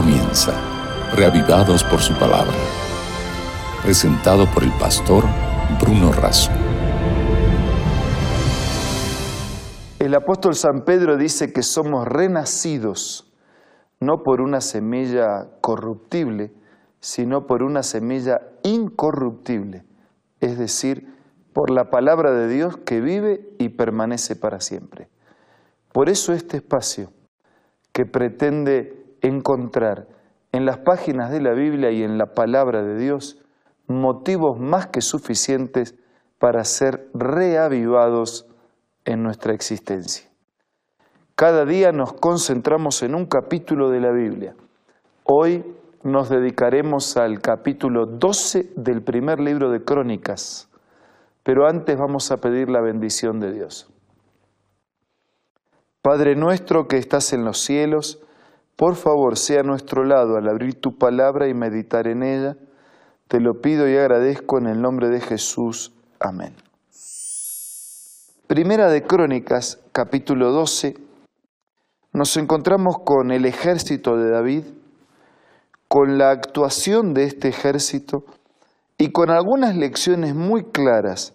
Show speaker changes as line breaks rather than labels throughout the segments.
comienza, reavivados por su palabra. Presentado por el pastor Bruno Razo.
El apóstol San Pedro dice que somos renacidos no por una semilla corruptible, sino por una semilla incorruptible, es decir, por la palabra de Dios que vive y permanece para siempre. Por eso este espacio que pretende encontrar en las páginas de la Biblia y en la palabra de Dios motivos más que suficientes para ser reavivados en nuestra existencia. Cada día nos concentramos en un capítulo de la Biblia. Hoy nos dedicaremos al capítulo 12 del primer libro de Crónicas, pero antes vamos a pedir la bendición de Dios. Padre nuestro que estás en los cielos, por favor, sea a nuestro lado al abrir tu palabra y meditar en ella. Te lo pido y agradezco en el nombre de Jesús. Amén. Primera de Crónicas, capítulo 12. Nos encontramos con el ejército de David, con la actuación de este ejército y con algunas lecciones muy claras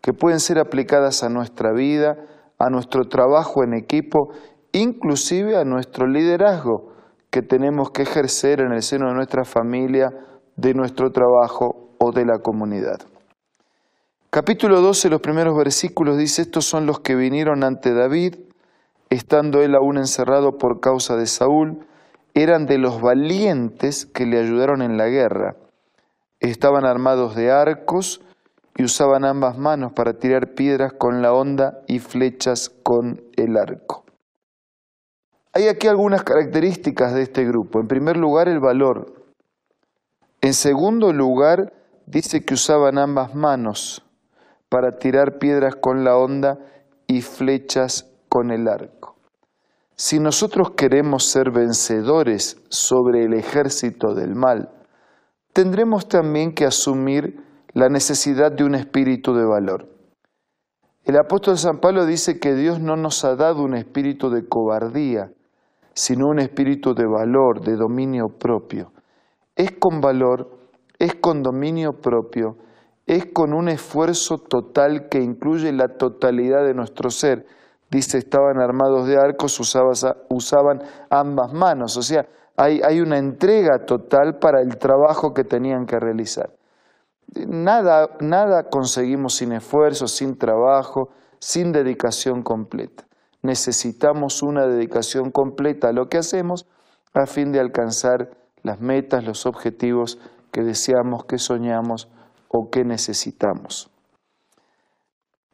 que pueden ser aplicadas a nuestra vida, a nuestro trabajo en equipo inclusive a nuestro liderazgo que tenemos que ejercer en el seno de nuestra familia, de nuestro trabajo o de la comunidad. Capítulo 12, los primeros versículos dice, estos son los que vinieron ante David, estando él aún encerrado por causa de Saúl, eran de los valientes que le ayudaron en la guerra. Estaban armados de arcos y usaban ambas manos para tirar piedras con la honda y flechas con el arco. Hay aquí algunas características de este grupo. En primer lugar, el valor. En segundo lugar, dice que usaban ambas manos para tirar piedras con la honda y flechas con el arco. Si nosotros queremos ser vencedores sobre el ejército del mal, tendremos también que asumir la necesidad de un espíritu de valor. El apóstol San Pablo dice que Dios no nos ha dado un espíritu de cobardía, sino un espíritu de valor, de dominio propio. Es con valor, es con dominio propio, es con un esfuerzo total que incluye la totalidad de nuestro ser. Dice, estaban armados de arcos, usaban ambas manos, o sea, hay, hay una entrega total para el trabajo que tenían que realizar. Nada, nada conseguimos sin esfuerzo, sin trabajo, sin dedicación completa necesitamos una dedicación completa a lo que hacemos a fin de alcanzar las metas, los objetivos que deseamos, que soñamos o que necesitamos.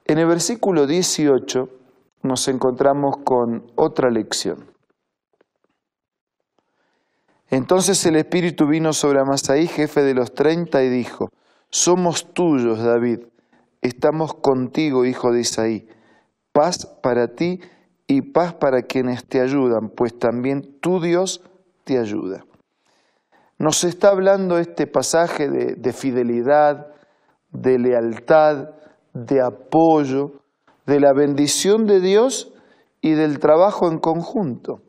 En el versículo 18 nos encontramos con otra lección. Entonces el Espíritu vino sobre Amasaí, jefe de los treinta, y dijo, Somos tuyos, David, estamos contigo, hijo de Isaí, paz para ti y paz para quienes te ayudan, pues también tu Dios te ayuda. Nos está hablando este pasaje de, fidelidad, de lealtad, de apoyo, de la bendición de Dios y del trabajo en conjunto.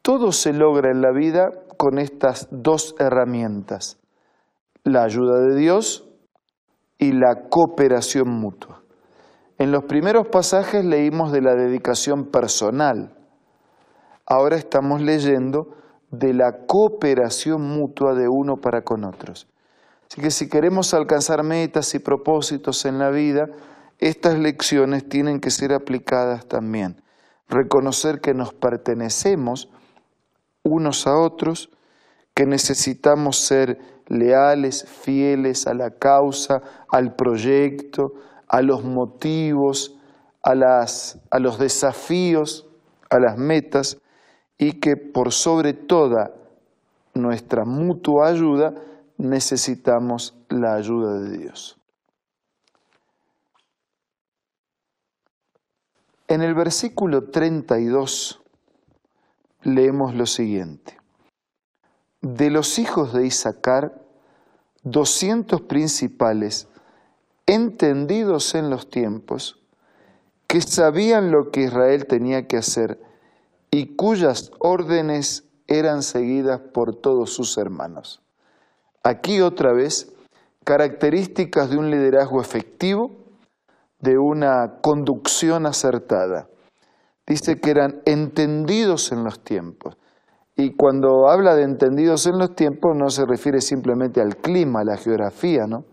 Todo se logra en la vida con estas dos herramientas, la ayuda de Dios y la cooperación mutua. En los primeros pasajes leímos de la dedicación personal. Ahora estamos leyendo de la cooperación mutua de uno para con otros. Así que si queremos alcanzar metas y propósitos en la vida, estas lecciones tienen que ser aplicadas también. Reconocer que nos pertenecemos unos a otros, que necesitamos ser leales, fieles a la causa, al proyecto, a los motivos, a, las, a los desafíos, a las metas y que por sobre toda nuestra mutua ayuda necesitamos la ayuda de Dios. En el versículo 32 leemos lo siguiente. De los hijos de Isaacar, doscientos principales entendidos en los tiempos, que sabían lo que Israel tenía que hacer y cuyas órdenes eran seguidas por todos sus hermanos. Aquí otra vez, características de un liderazgo efectivo, de una conducción acertada. Dice que eran entendidos en los tiempos. Y cuando habla de entendidos en los tiempos no se refiere simplemente al clima, a la geografía, ¿no?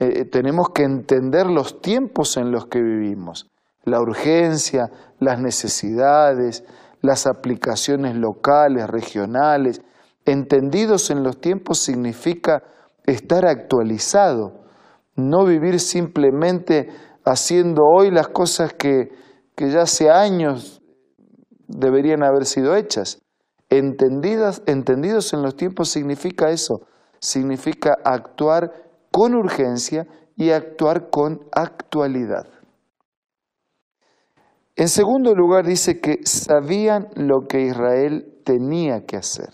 Eh, eh, tenemos que entender los tiempos en los que vivimos, la urgencia, las necesidades, las aplicaciones locales, regionales. Entendidos en los tiempos significa estar actualizado, no vivir simplemente haciendo hoy las cosas que, que ya hace años deberían haber sido hechas. Entendidas, entendidos en los tiempos significa eso, significa actuar con urgencia y actuar con actualidad. En segundo lugar dice que sabían lo que Israel tenía que hacer.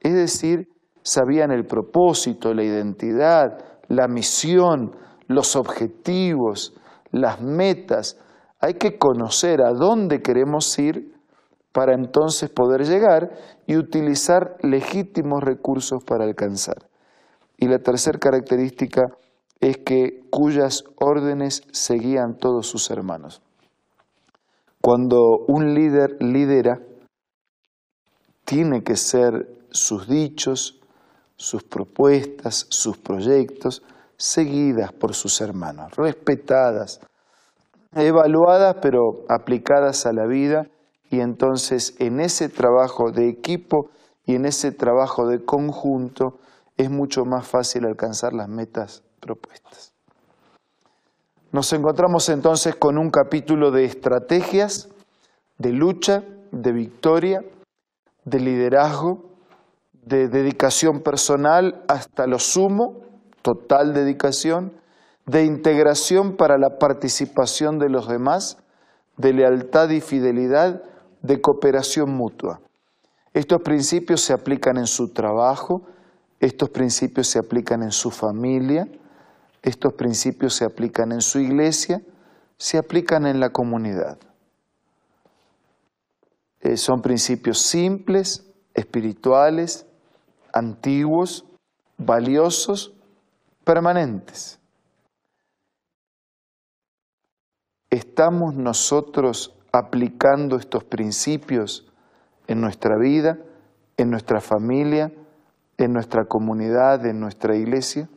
Es decir, sabían el propósito, la identidad, la misión, los objetivos, las metas. Hay que conocer a dónde queremos ir para entonces poder llegar y utilizar legítimos recursos para alcanzar. Y la tercera característica es que cuyas órdenes seguían todos sus hermanos. Cuando un líder lidera, tiene que ser sus dichos, sus propuestas, sus proyectos, seguidas por sus hermanos, respetadas, evaluadas pero aplicadas a la vida y entonces en ese trabajo de equipo y en ese trabajo de conjunto es mucho más fácil alcanzar las metas propuestas. Nos encontramos entonces con un capítulo de estrategias, de lucha, de victoria, de liderazgo, de dedicación personal hasta lo sumo, total dedicación, de integración para la participación de los demás, de lealtad y fidelidad, de cooperación mutua. Estos principios se aplican en su trabajo, estos principios se aplican en su familia, estos principios se aplican en su iglesia, se aplican en la comunidad. Eh, son principios simples, espirituales, antiguos, valiosos, permanentes. ¿Estamos nosotros aplicando estos principios en nuestra vida, en nuestra familia, en nuestra comunidad, en nuestra iglesia?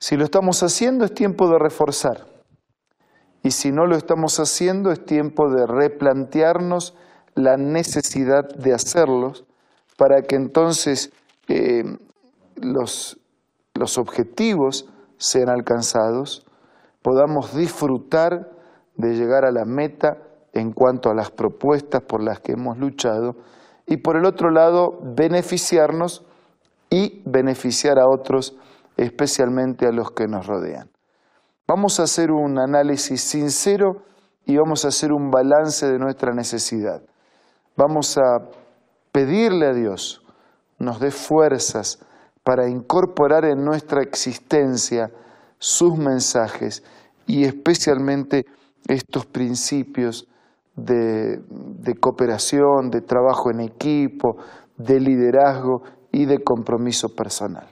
Si lo estamos haciendo es tiempo de reforzar. Y si no lo estamos haciendo es tiempo de replantearnos la necesidad de hacerlos para que entonces eh, los, los objetivos sean alcanzados, podamos disfrutar de llegar a la meta en cuanto a las propuestas por las que hemos luchado y por el otro lado beneficiarnos y beneficiar a otros, especialmente a los que nos rodean. Vamos a hacer un análisis sincero y vamos a hacer un balance de nuestra necesidad. Vamos a pedirle a Dios nos dé fuerzas para incorporar en nuestra existencia sus mensajes y especialmente estos principios de, cooperación, de trabajo en equipo, de liderazgo y de compromiso personal.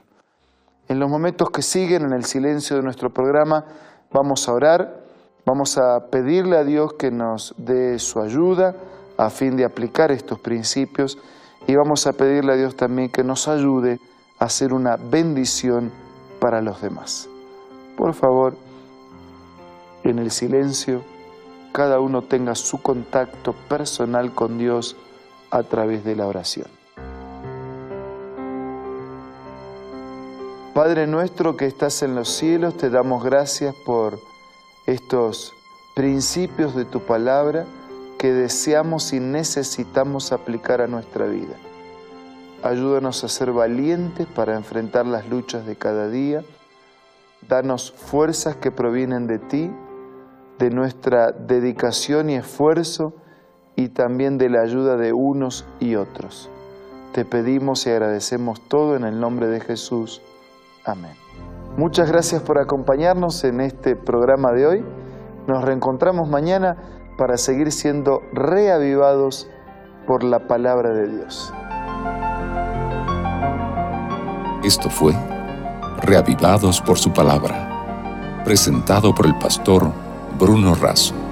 En los momentos que siguen, en el silencio de nuestro programa, vamos a orar, vamos a pedirle a Dios que nos dé su ayuda a fin de aplicar estos principios y vamos a pedirle a Dios también que nos ayude a ser una bendición para los demás. Por favor, en el silencio, cada uno tenga su contacto personal con Dios a través de la oración. Padre nuestro que estás en los cielos, te damos gracias por estos principios de tu palabra que deseamos y necesitamos aplicar a nuestra vida. Ayúdanos a ser valientes para enfrentar las luchas de cada día. Danos fuerzas que provienen de ti de nuestra dedicación y esfuerzo y también de la ayuda de unos y otros. Te pedimos y agradecemos todo en el nombre de Jesús. Amén. Muchas gracias por acompañarnos en este programa de hoy. Nos reencontramos mañana para seguir siendo reavivados por la palabra de Dios.
Esto fue Reavivados por su palabra, presentado por el pastor Bruno Razo.